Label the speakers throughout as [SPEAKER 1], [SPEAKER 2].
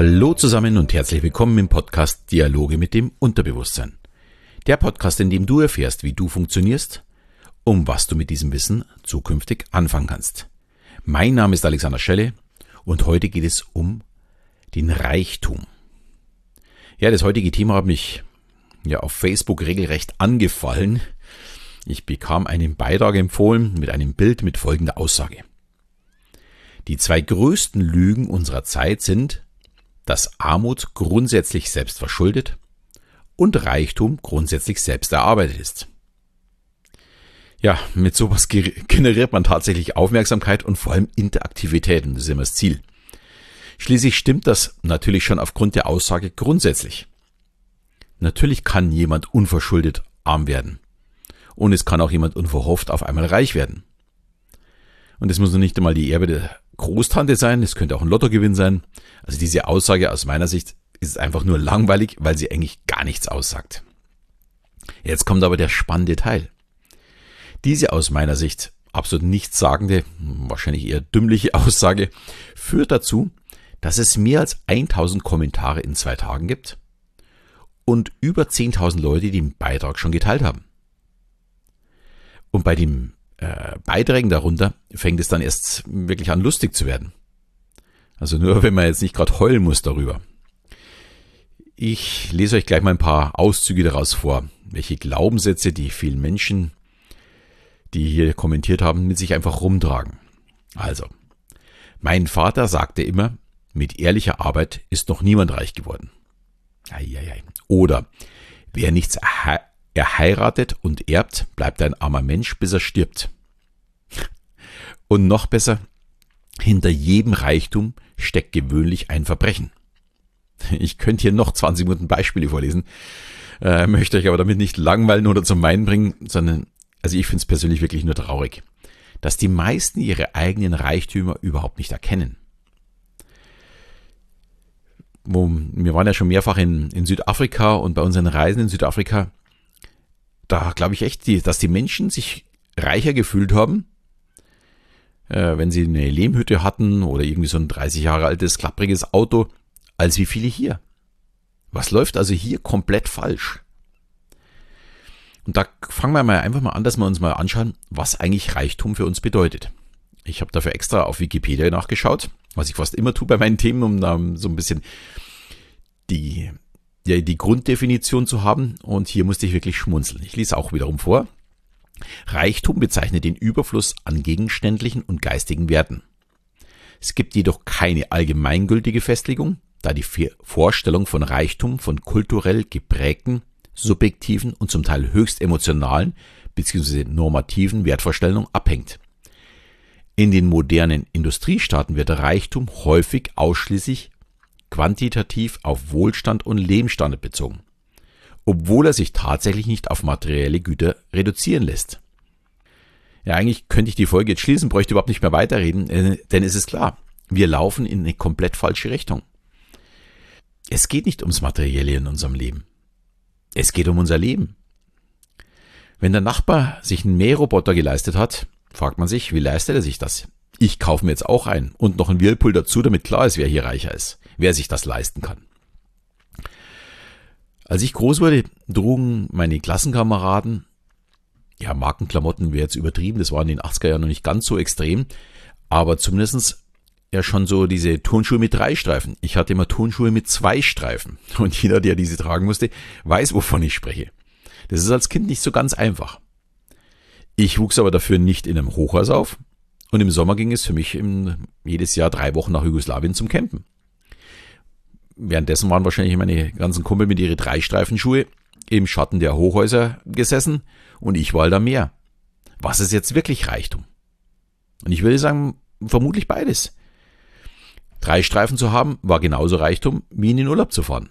[SPEAKER 1] Hallo zusammen und herzlich willkommen im Podcast Dialoge mit dem Unterbewusstsein. Der Podcast, in dem du erfährst, wie du funktionierst, um was du mit diesem Wissen zukünftig anfangen kannst. Mein Name ist Alexander Schelle und heute geht es um den Reichtum. Ja, das heutige Thema hat mich ja auf Facebook regelrecht angefallen. Ich bekam einen Beitrag empfohlen mit einem Bild mit folgender Aussage. Die zwei größten Lügen unserer Zeit sind, dass Armut grundsätzlich selbst verschuldet und Reichtum grundsätzlich selbst erarbeitet ist. Ja, mit sowas generiert man tatsächlich Aufmerksamkeit und vor allem Interaktivität und das ist immer das Ziel. Schließlich stimmt das natürlich schon aufgrund der Aussage grundsätzlich. Natürlich kann jemand unverschuldet arm werden. Und es kann auch jemand unverhofft auf einmal reich werden. Und es muss noch nicht einmal die Erbe der Großtante sein, es könnte auch ein Lottogewinn sein. Also diese Aussage aus meiner Sicht ist einfach nur langweilig, weil sie eigentlich gar nichts aussagt. Jetzt kommt aber der spannende Teil. Diese aus meiner Sicht absolut nichtssagende, wahrscheinlich eher dümmliche Aussage führt dazu, dass es mehr als 1000 Kommentare in zwei Tagen gibt und über 10.000 Leute, die den Beitrag schon geteilt haben. Und bei dem äh, Beiträgen darunter fängt es dann erst wirklich an lustig zu werden. Also nur wenn man jetzt nicht gerade heulen muss darüber. Ich lese euch gleich mal ein paar Auszüge daraus vor, welche Glaubenssätze die vielen Menschen, die hier kommentiert haben, mit sich einfach rumtragen. Also, mein Vater sagte immer, mit ehrlicher Arbeit ist noch niemand reich geworden. Eieiei. Oder wer nichts er heiratet und erbt, bleibt ein armer Mensch, bis er stirbt. Und noch besser, hinter jedem Reichtum steckt gewöhnlich ein Verbrechen. Ich könnte hier noch 20 Minuten Beispiele vorlesen, äh, möchte euch aber damit nicht langweilen oder zum Weinen bringen, sondern, also ich finde es persönlich wirklich nur traurig, dass die meisten ihre eigenen Reichtümer überhaupt nicht erkennen. Wo, wir waren ja schon mehrfach in, in Südafrika und bei unseren Reisen in Südafrika da glaube ich echt, die, dass die Menschen sich reicher gefühlt haben, äh, wenn sie eine Lehmhütte hatten oder irgendwie so ein 30 Jahre altes, klappriges Auto, als wie viele hier. Was läuft also hier komplett falsch? Und da fangen wir mal einfach mal an, dass wir uns mal anschauen, was eigentlich Reichtum für uns bedeutet. Ich habe dafür extra auf Wikipedia nachgeschaut, was ich fast immer tue bei meinen Themen, um da so ein bisschen die die, die Grunddefinition zu haben. Und hier musste ich wirklich schmunzeln. Ich lese auch wiederum vor. Reichtum bezeichnet den Überfluss an gegenständlichen und geistigen Werten. Es gibt jedoch keine allgemeingültige Festlegung, da die Vorstellung von Reichtum von kulturell geprägten, subjektiven und zum Teil höchst emotionalen bzw. normativen Wertvorstellungen abhängt. In den modernen Industriestaaten wird Reichtum häufig ausschließlich quantitativ auf Wohlstand und Lebensstandard bezogen, obwohl er sich tatsächlich nicht auf materielle Güter reduzieren lässt. Ja, eigentlich könnte ich die Folge jetzt schließen, bräuchte überhaupt nicht mehr weiterreden, äh, denn es ist klar, wir laufen in eine komplett falsche Richtung. Es geht nicht ums Materielle in unserem Leben. Es geht um unser Leben. Wenn der Nachbar sich einen Mähroboter geleistet hat, fragt man sich, wie leistet er sich das? Ich kaufe mir jetzt auch einen und noch einen Whirlpool dazu, damit klar ist, wer hier reicher ist wer sich das leisten kann. Als ich groß wurde, trugen meine Klassenkameraden, ja, Markenklamotten wäre jetzt übertrieben, das war in den 80er Jahren noch nicht ganz so extrem, aber zumindestens ja schon so diese Turnschuhe mit drei Streifen. Ich hatte immer Turnschuhe mit zwei Streifen. Und jeder, der diese tragen musste, weiß, wovon ich spreche. Das ist als Kind nicht so ganz einfach. Ich wuchs aber dafür nicht in einem Hochhaus auf. Und im Sommer ging es für mich im, jedes Jahr drei Wochen nach Jugoslawien zum Campen währenddessen waren wahrscheinlich meine ganzen Kumpel mit ihren Dreistreifenschuhe im Schatten der Hochhäuser gesessen und ich war halt am Meer. Was ist jetzt wirklich Reichtum? Und ich würde sagen, vermutlich beides. Drei Streifen zu haben, war genauso Reichtum, wie in den Urlaub zu fahren.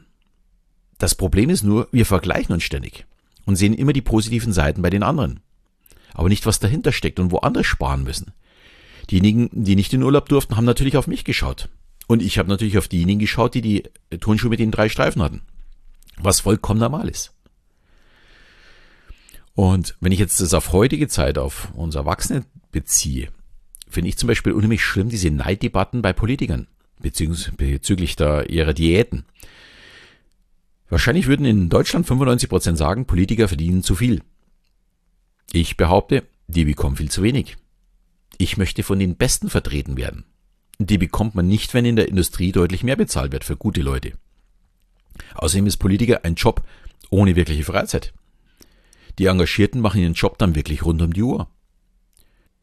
[SPEAKER 1] Das Problem ist nur, wir vergleichen uns ständig und sehen immer die positiven Seiten bei den anderen. Aber nicht, was dahinter steckt und wo andere sparen müssen. Diejenigen, die nicht in den Urlaub durften, haben natürlich auf mich geschaut. Und ich habe natürlich auf diejenigen geschaut, die die Turnschuhe mit den drei Streifen hatten. Was vollkommen normal ist. Und wenn ich jetzt das auf heutige Zeit, auf uns Erwachsene beziehe, finde ich zum Beispiel unheimlich schlimm diese Neiddebatten bei Politikern. bezüglich der, ihrer Diäten. Wahrscheinlich würden in Deutschland 95 Prozent sagen, Politiker verdienen zu viel. Ich behaupte, die bekommen viel zu wenig. Ich möchte von den Besten vertreten werden. Die bekommt man nicht, wenn in der Industrie deutlich mehr bezahlt wird für gute Leute. Außerdem ist Politiker ein Job ohne wirkliche Freizeit. Die Engagierten machen ihren Job dann wirklich rund um die Uhr.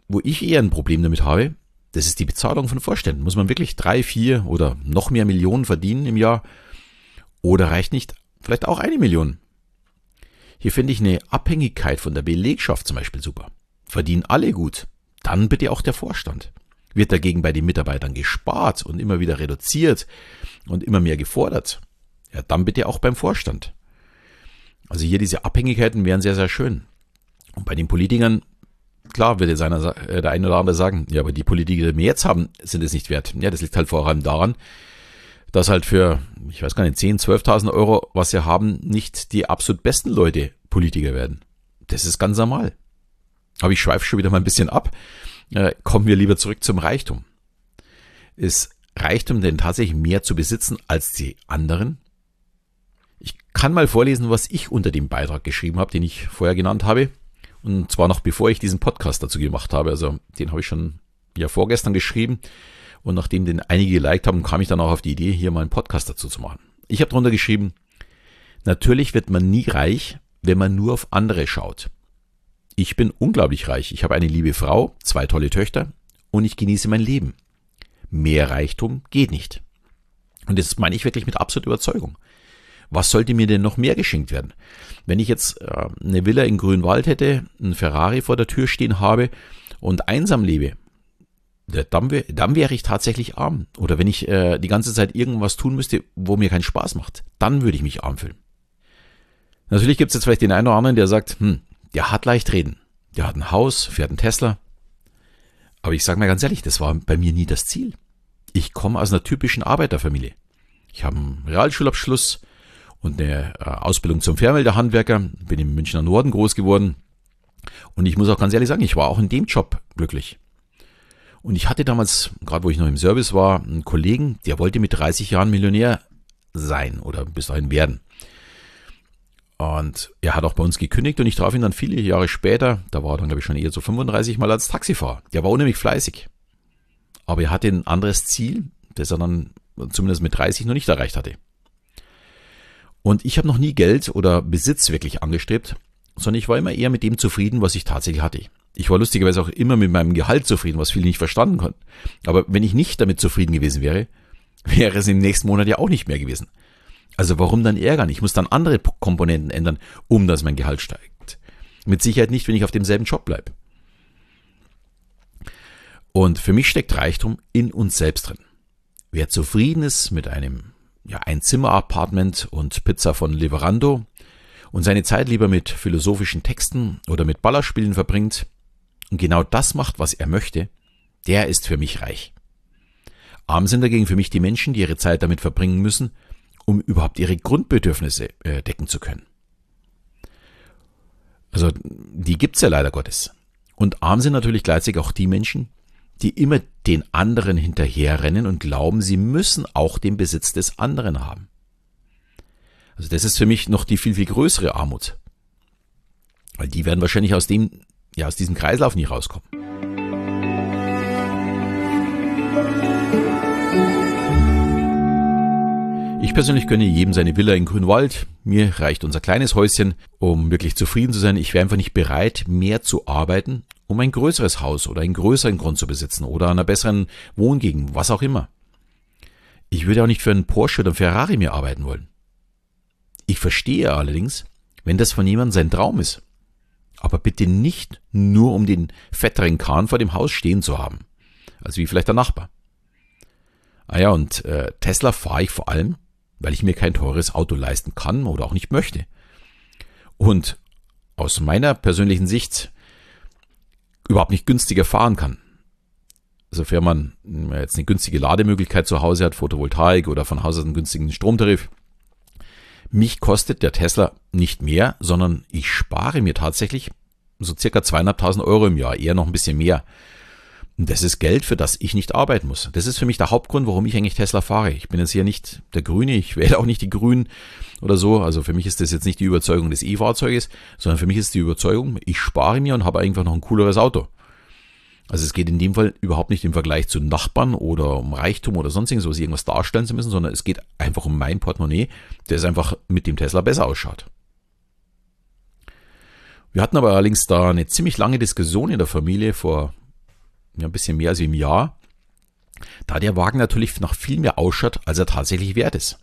[SPEAKER 1] Wo ich eher ein Problem damit habe, das ist die Bezahlung von Vorständen. Muss man wirklich drei, vier oder noch mehr Millionen verdienen im Jahr? Oder reicht nicht vielleicht auch eine Million? Hier finde ich eine Abhängigkeit von der Belegschaft zum Beispiel super. Verdienen alle gut, dann bitte auch der Vorstand. Wird dagegen bei den Mitarbeitern gespart und immer wieder reduziert und immer mehr gefordert, ja, dann bitte auch beim Vorstand. Also hier diese Abhängigkeiten wären sehr, sehr schön. Und bei den Politikern Klar wird jetzt äh, der eine oder andere sagen, ja, aber die Politiker, die wir jetzt haben, sind es nicht wert. Ja, das liegt halt vor allem daran, dass halt für, ich weiß gar nicht, 10, 12.000 Euro, was sie haben, nicht die absolut besten Leute Politiker werden. Das ist ganz normal. Aber ich schweife schon wieder mal ein bisschen ab. Äh, kommen wir lieber zurück zum Reichtum. Ist Reichtum denn tatsächlich mehr zu besitzen als die anderen? Ich kann mal vorlesen, was ich unter dem Beitrag geschrieben habe, den ich vorher genannt habe. Und zwar noch bevor ich diesen Podcast dazu gemacht habe. Also den habe ich schon ja vorgestern geschrieben. Und nachdem den einige geliked haben, kam ich dann auch auf die Idee, hier mal einen Podcast dazu zu machen. Ich habe drunter geschrieben, natürlich wird man nie reich, wenn man nur auf andere schaut. Ich bin unglaublich reich. Ich habe eine liebe Frau, zwei tolle Töchter und ich genieße mein Leben. Mehr Reichtum geht nicht. Und das meine ich wirklich mit absoluter Überzeugung. Was sollte mir denn noch mehr geschenkt werden? Wenn ich jetzt äh, eine Villa in Grünwald hätte, ein Ferrari vor der Tür stehen habe und einsam lebe, dann, dann wäre ich tatsächlich arm. Oder wenn ich äh, die ganze Zeit irgendwas tun müsste, wo mir keinen Spaß macht, dann würde ich mich arm fühlen. Natürlich gibt es jetzt vielleicht den einen oder anderen, der sagt, hm, der hat leicht reden. Der hat ein Haus, fährt einen Tesla. Aber ich sage mal ganz ehrlich, das war bei mir nie das Ziel. Ich komme aus einer typischen Arbeiterfamilie. Ich habe einen Realschulabschluss, und eine äh, Ausbildung zum Fernmelderhandwerker, bin im Münchner Norden groß geworden. Und ich muss auch ganz ehrlich sagen, ich war auch in dem Job glücklich. Und ich hatte damals, gerade wo ich noch im Service war, einen Kollegen, der wollte mit 30 Jahren Millionär sein oder bis dahin werden. Und er hat auch bei uns gekündigt und ich traf ihn dann viele Jahre später, da war er dann glaube ich schon eher so 35 Mal als Taxifahrer. Der war unheimlich fleißig. Aber er hatte ein anderes Ziel, das er dann zumindest mit 30 noch nicht erreicht hatte. Und ich habe noch nie Geld oder Besitz wirklich angestrebt, sondern ich war immer eher mit dem zufrieden, was ich tatsächlich hatte. Ich war lustigerweise auch immer mit meinem Gehalt zufrieden, was viele nicht verstanden konnten. Aber wenn ich nicht damit zufrieden gewesen wäre, wäre es im nächsten Monat ja auch nicht mehr gewesen. Also warum dann ärgern? Ich muss dann andere Komponenten ändern, um dass mein Gehalt steigt. Mit Sicherheit nicht, wenn ich auf demselben Job bleibe. Und für mich steckt Reichtum in uns selbst drin. Wer zufrieden ist mit einem ja, ein Zimmer-Apartment und Pizza von Leverando und seine Zeit lieber mit philosophischen Texten oder mit Ballerspielen verbringt und genau das macht, was er möchte, der ist für mich reich. Arm sind dagegen für mich die Menschen, die ihre Zeit damit verbringen müssen, um überhaupt ihre Grundbedürfnisse äh, decken zu können. Also die gibt's ja leider Gottes. Und arm sind natürlich gleichzeitig auch die Menschen, die immer den anderen hinterherrennen und glauben, sie müssen auch den Besitz des anderen haben. Also das ist für mich noch die viel, viel größere Armut. Weil die werden wahrscheinlich aus dem, ja, aus diesem Kreislauf nie rauskommen. Ich persönlich gönne jedem seine Villa in Grünwald. Mir reicht unser kleines Häuschen, um wirklich zufrieden zu sein. Ich wäre einfach nicht bereit, mehr zu arbeiten, um ein größeres Haus oder einen größeren Grund zu besitzen oder einer besseren Wohngegend, was auch immer. Ich würde auch nicht für einen Porsche oder einen Ferrari mehr arbeiten wollen. Ich verstehe allerdings, wenn das von jemandem sein Traum ist. Aber bitte nicht nur um den fetteren Kahn vor dem Haus stehen zu haben. Also wie vielleicht der Nachbar. Ah ja, und äh, Tesla fahre ich vor allem, weil ich mir kein teures Auto leisten kann oder auch nicht möchte. Und aus meiner persönlichen Sicht überhaupt nicht günstiger fahren kann. Sofern man jetzt eine günstige Lademöglichkeit zu Hause hat, Photovoltaik oder von Haus aus einen günstigen Stromtarif. Mich kostet der Tesla nicht mehr, sondern ich spare mir tatsächlich so circa zweieinhalbtausend Euro im Jahr, eher noch ein bisschen mehr. Und das ist Geld, für das ich nicht arbeiten muss. Das ist für mich der Hauptgrund, warum ich eigentlich Tesla fahre. Ich bin jetzt hier nicht der Grüne, ich wähle auch nicht die Grünen oder so. Also für mich ist das jetzt nicht die Überzeugung des E-Fahrzeuges, sondern für mich ist die Überzeugung, ich spare mir und habe einfach noch ein cooleres Auto. Also es geht in dem Fall überhaupt nicht im Vergleich zu Nachbarn oder um Reichtum oder sonst irgendwas, irgendwas darstellen zu müssen, sondern es geht einfach um mein Portemonnaie, der es einfach mit dem Tesla besser ausschaut. Wir hatten aber allerdings da eine ziemlich lange Diskussion in der Familie vor ja, ein bisschen mehr als im Jahr, da der Wagen natürlich noch viel mehr ausschaut, als er tatsächlich wert ist.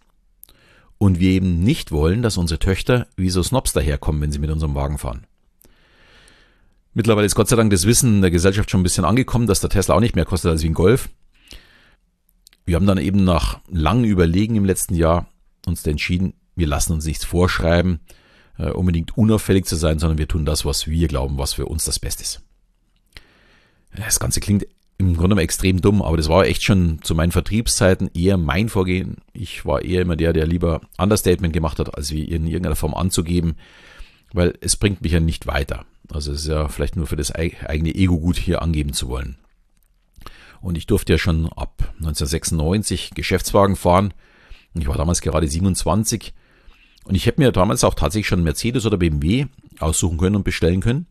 [SPEAKER 1] Und wir eben nicht wollen, dass unsere Töchter wie so Snobs daherkommen, wenn sie mit unserem Wagen fahren. Mittlerweile ist Gott sei Dank das Wissen der Gesellschaft schon ein bisschen angekommen, dass der Tesla auch nicht mehr kostet als wie ein Golf. Wir haben dann eben nach langem Überlegen im letzten Jahr uns entschieden, wir lassen uns nichts vorschreiben, äh, unbedingt unauffällig zu sein, sondern wir tun das, was wir glauben, was für uns das Beste ist. Das Ganze klingt im Grunde genommen extrem dumm, aber das war echt schon zu meinen Vertriebszeiten eher mein Vorgehen. Ich war eher immer der, der lieber Understatement gemacht hat, als wie in irgendeiner Form anzugeben, weil es bringt mich ja nicht weiter. Also es ist ja vielleicht nur für das eigene Ego gut hier angeben zu wollen. Und ich durfte ja schon ab 1996 Geschäftswagen fahren. Ich war damals gerade 27 und ich hätte mir damals auch tatsächlich schon Mercedes oder BMW aussuchen können und bestellen können.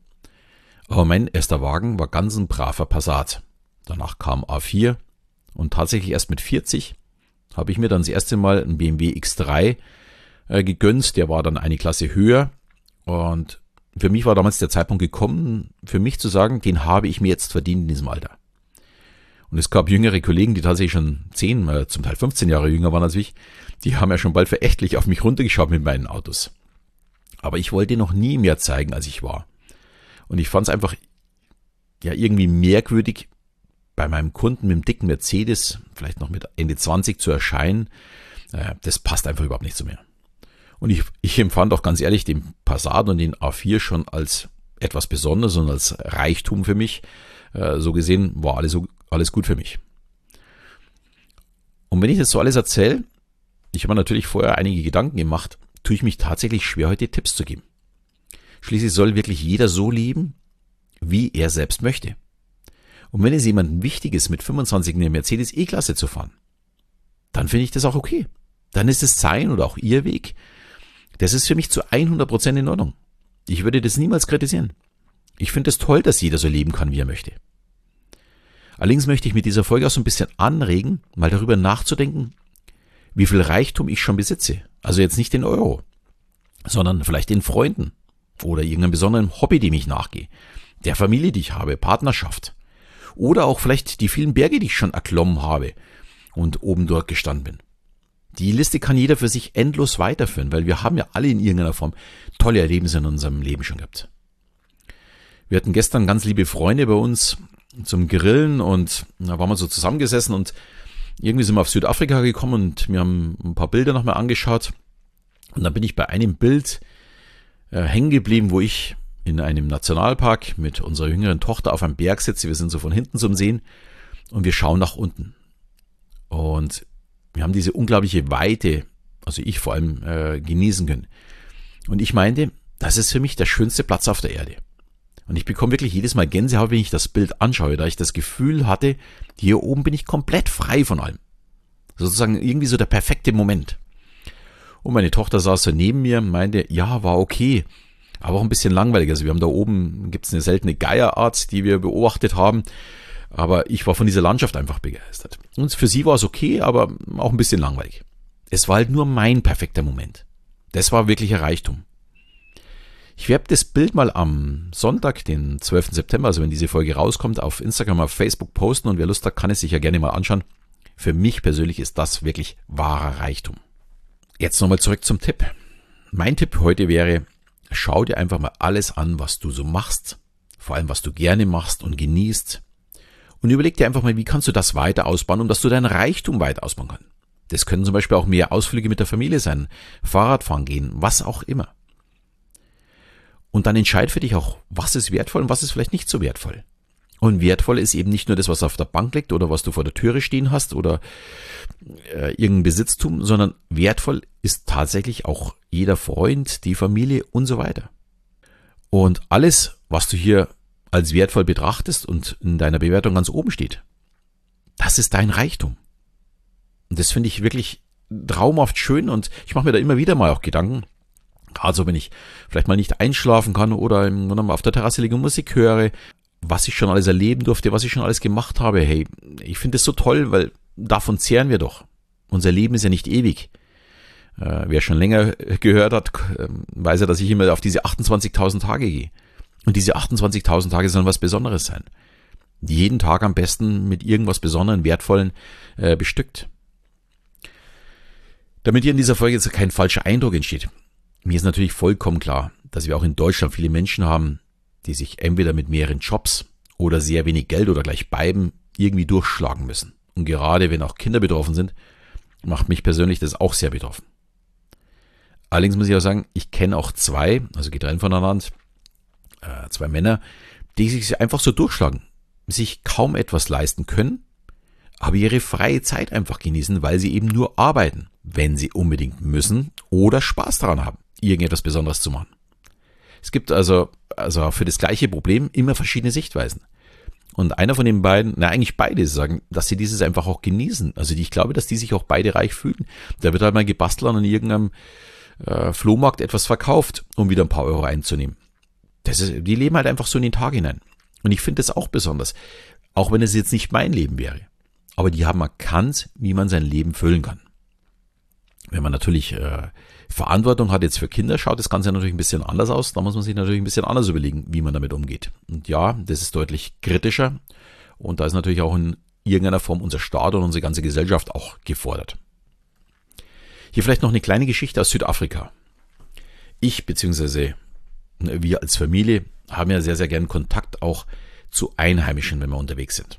[SPEAKER 1] Aber mein erster Wagen war ganz ein braver Passat. Danach kam A4 und tatsächlich erst mit 40 habe ich mir dann das erste Mal einen BMW X3 äh, gegönnt. Der war dann eine Klasse höher und für mich war damals der Zeitpunkt gekommen, für mich zu sagen, den habe ich mir jetzt verdient in diesem Alter. Und es gab jüngere Kollegen, die tatsächlich schon 10, äh, zum Teil 15 Jahre jünger waren als ich, die haben ja schon bald verächtlich auf mich runtergeschaut mit meinen Autos. Aber ich wollte noch nie mehr zeigen, als ich war. Und ich fand es einfach ja irgendwie merkwürdig, bei meinem Kunden mit dem dicken Mercedes, vielleicht noch mit Ende 20 zu erscheinen. Äh, das passt einfach überhaupt nicht zu mir. Und ich, ich empfand auch ganz ehrlich den Passat und den A4 schon als etwas Besonderes und als Reichtum für mich. Äh, so gesehen war alles, alles gut für mich. Und wenn ich das so alles erzähle, ich habe mir natürlich vorher einige Gedanken gemacht, tue ich mich tatsächlich schwer, heute Tipps zu geben. Schließlich soll wirklich jeder so leben, wie er selbst möchte. Und wenn es jemandem wichtig ist, mit 25 in der Mercedes E-Klasse zu fahren, dann finde ich das auch okay. Dann ist es sein oder auch ihr Weg. Das ist für mich zu 100% in Ordnung. Ich würde das niemals kritisieren. Ich finde es toll, dass jeder so leben kann, wie er möchte. Allerdings möchte ich mit dieser Folge auch so ein bisschen anregen, mal darüber nachzudenken, wie viel Reichtum ich schon besitze. Also jetzt nicht in Euro, sondern vielleicht in Freunden oder irgendeinem besonderen Hobby, dem ich nachgehe, der Familie, die ich habe, Partnerschaft oder auch vielleicht die vielen Berge, die ich schon erklommen habe und oben dort gestanden bin. Die Liste kann jeder für sich endlos weiterführen, weil wir haben ja alle in irgendeiner Form tolle Erlebnisse in unserem Leben schon gehabt. Wir hatten gestern ganz liebe Freunde bei uns zum Grillen und da waren wir so zusammengesessen und irgendwie sind wir auf Südafrika gekommen und wir haben ein paar Bilder nochmal angeschaut. Und dann bin ich bei einem Bild äh, hängen geblieben, wo ich in einem Nationalpark mit unserer jüngeren Tochter auf einem Berg sitze. Wir sind so von hinten zum Sehen und wir schauen nach unten. Und wir haben diese unglaubliche Weite, also ich vor allem, äh, genießen können. Und ich meinte, das ist für mich der schönste Platz auf der Erde. Und ich bekomme wirklich jedes Mal Gänsehaut, wenn ich das Bild anschaue, da ich das Gefühl hatte, hier oben bin ich komplett frei von allem. Sozusagen irgendwie so der perfekte Moment. Und meine Tochter saß so neben mir, meinte, ja, war okay, aber auch ein bisschen langweilig. Also wir haben da oben, gibt's eine seltene Geierart, die wir beobachtet haben. Aber ich war von dieser Landschaft einfach begeistert. Und für sie war es okay, aber auch ein bisschen langweilig. Es war halt nur mein perfekter Moment. Das war wirklicher Reichtum. Ich werde das Bild mal am Sonntag, den 12. September, also wenn diese Folge rauskommt, auf Instagram, auf Facebook posten und wer Lust hat, kann es sich ja gerne mal anschauen. Für mich persönlich ist das wirklich wahrer Reichtum. Jetzt nochmal zurück zum Tipp. Mein Tipp heute wäre, schau dir einfach mal alles an, was du so machst, vor allem was du gerne machst und genießt. Und überleg dir einfach mal, wie kannst du das weiter ausbauen, um dass du dein Reichtum weiter ausbauen kannst. Das können zum Beispiel auch mehr Ausflüge mit der Familie sein, Fahrradfahren gehen, was auch immer. Und dann entscheid für dich auch, was ist wertvoll und was ist vielleicht nicht so wertvoll. Und wertvoll ist eben nicht nur das, was auf der Bank liegt oder was du vor der Türe stehen hast oder äh, irgendein Besitztum, sondern wertvoll ist tatsächlich auch jeder Freund, die Familie und so weiter. Und alles, was du hier als wertvoll betrachtest und in deiner Bewertung ganz oben steht. Das ist dein Reichtum. Und das finde ich wirklich traumhaft schön und ich mache mir da immer wieder mal auch Gedanken. Gerade so, wenn ich vielleicht mal nicht einschlafen kann oder auf der Terrasse liege und Musik höre, was ich schon alles erleben durfte, was ich schon alles gemacht habe. Hey, ich finde das so toll, weil davon zehren wir doch. Unser Leben ist ja nicht ewig. Äh, wer schon länger gehört hat, ähm, weiß ja, dass ich immer auf diese 28.000 Tage gehe. Und diese 28.000 Tage sollen was Besonderes sein. Jeden Tag am besten mit irgendwas Besonderen, Wertvollen äh, bestückt. Damit hier in dieser Folge jetzt kein falscher Eindruck entsteht. Mir ist natürlich vollkommen klar, dass wir auch in Deutschland viele Menschen haben, die sich entweder mit mehreren Jobs oder sehr wenig Geld oder gleich beiden irgendwie durchschlagen müssen. Und gerade wenn auch Kinder betroffen sind, macht mich persönlich das auch sehr betroffen. Allerdings muss ich auch sagen, ich kenne auch zwei, also getrennt voneinander, äh, zwei Männer, die sich einfach so durchschlagen, sich kaum etwas leisten können, aber ihre freie Zeit einfach genießen, weil sie eben nur arbeiten, wenn sie unbedingt müssen oder Spaß daran haben, irgendetwas Besonderes zu machen. Es gibt also, also für das gleiche Problem immer verschiedene Sichtweisen. Und einer von den beiden, na eigentlich beide sagen, dass sie dieses einfach auch genießen. Also ich glaube, dass die sich auch beide reich fühlen. Da wird halt mal gebastelt und an irgendeinem äh, Flohmarkt etwas verkauft, um wieder ein paar Euro einzunehmen. Das ist, die leben halt einfach so in den Tag hinein. Und ich finde das auch besonders. Auch wenn es jetzt nicht mein Leben wäre. Aber die haben erkannt, wie man sein Leben füllen kann. Wenn man natürlich äh, Verantwortung hat jetzt für Kinder, schaut das Ganze natürlich ein bisschen anders aus. Da muss man sich natürlich ein bisschen anders überlegen, wie man damit umgeht. Und ja, das ist deutlich kritischer. Und da ist natürlich auch in irgendeiner Form unser Staat und unsere ganze Gesellschaft auch gefordert. Hier vielleicht noch eine kleine Geschichte aus Südafrika. Ich bzw. wir als Familie haben ja sehr, sehr gern Kontakt auch zu Einheimischen, wenn wir unterwegs sind.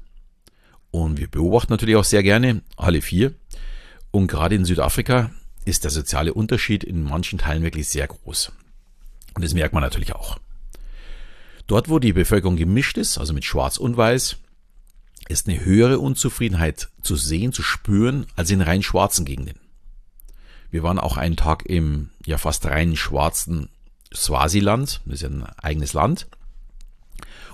[SPEAKER 1] Und wir beobachten natürlich auch sehr gerne alle vier. Und gerade in Südafrika ist der soziale Unterschied in manchen Teilen wirklich sehr groß. Und das merkt man natürlich auch. Dort, wo die Bevölkerung gemischt ist, also mit Schwarz und Weiß, ist eine höhere Unzufriedenheit zu sehen, zu spüren, als in rein schwarzen Gegenden. Wir waren auch einen Tag im ja fast rein schwarzen Swasiland, das ist ja ein eigenes Land.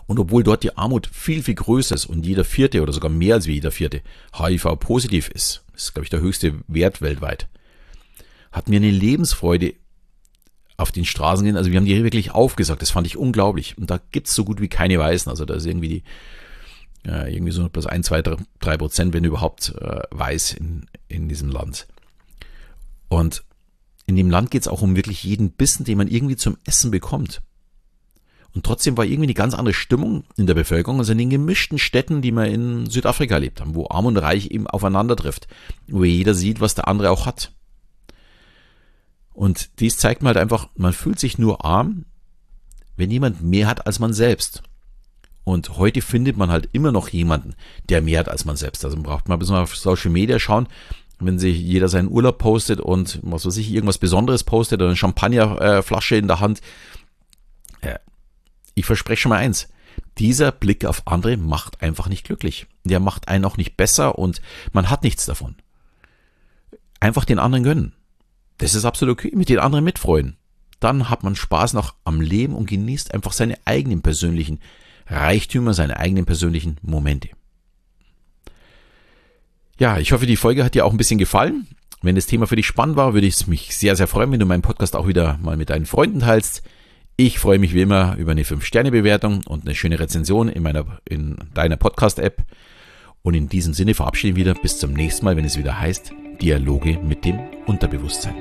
[SPEAKER 1] Und obwohl dort die Armut viel, viel größer ist und jeder vierte oder sogar mehr als jeder vierte HIV positiv ist, das ist, glaube ich, der höchste Wert weltweit, hatten wir eine Lebensfreude auf den Straßen gehen. Also wir haben die wirklich aufgesagt. Das fand ich unglaublich. Und da gibt's so gut wie keine Weißen. Also da ist irgendwie die, äh, irgendwie so plus ein, zwei, drei Prozent, wenn überhaupt, äh, weiß in, in diesem Land. Und in dem Land geht's auch um wirklich jeden Bissen, den man irgendwie zum Essen bekommt. Und trotzdem war irgendwie eine ganz andere Stimmung in der Bevölkerung, also in den gemischten Städten, die wir in Südafrika erlebt haben, wo Arm und Reich eben aufeinander trifft, wo jeder sieht, was der andere auch hat. Und dies zeigt mir halt einfach, man fühlt sich nur arm, wenn jemand mehr hat als man selbst. Und heute findet man halt immer noch jemanden, der mehr hat als man selbst. Also man braucht mal ein bisschen auf Social Media schauen, wenn sich jeder seinen Urlaub postet und was weiß ich, irgendwas Besonderes postet oder eine Champagnerflasche in der Hand. Ich verspreche schon mal eins. Dieser Blick auf andere macht einfach nicht glücklich. Der macht einen auch nicht besser und man hat nichts davon. Einfach den anderen gönnen. Das ist absolut okay, mit den anderen mitfreuen. Dann hat man Spaß noch am Leben und genießt einfach seine eigenen persönlichen Reichtümer, seine eigenen persönlichen Momente. Ja, ich hoffe, die Folge hat dir auch ein bisschen gefallen. Wenn das Thema für dich spannend war, würde ich es mich sehr, sehr freuen, wenn du meinen Podcast auch wieder mal mit deinen Freunden teilst. Ich freue mich wie immer über eine 5-Sterne-Bewertung und eine schöne Rezension in meiner, in deiner Podcast-App. Und in diesem Sinne verabschiede ich wieder bis zum nächsten Mal, wenn es wieder heißt Dialoge mit dem Unterbewusstsein.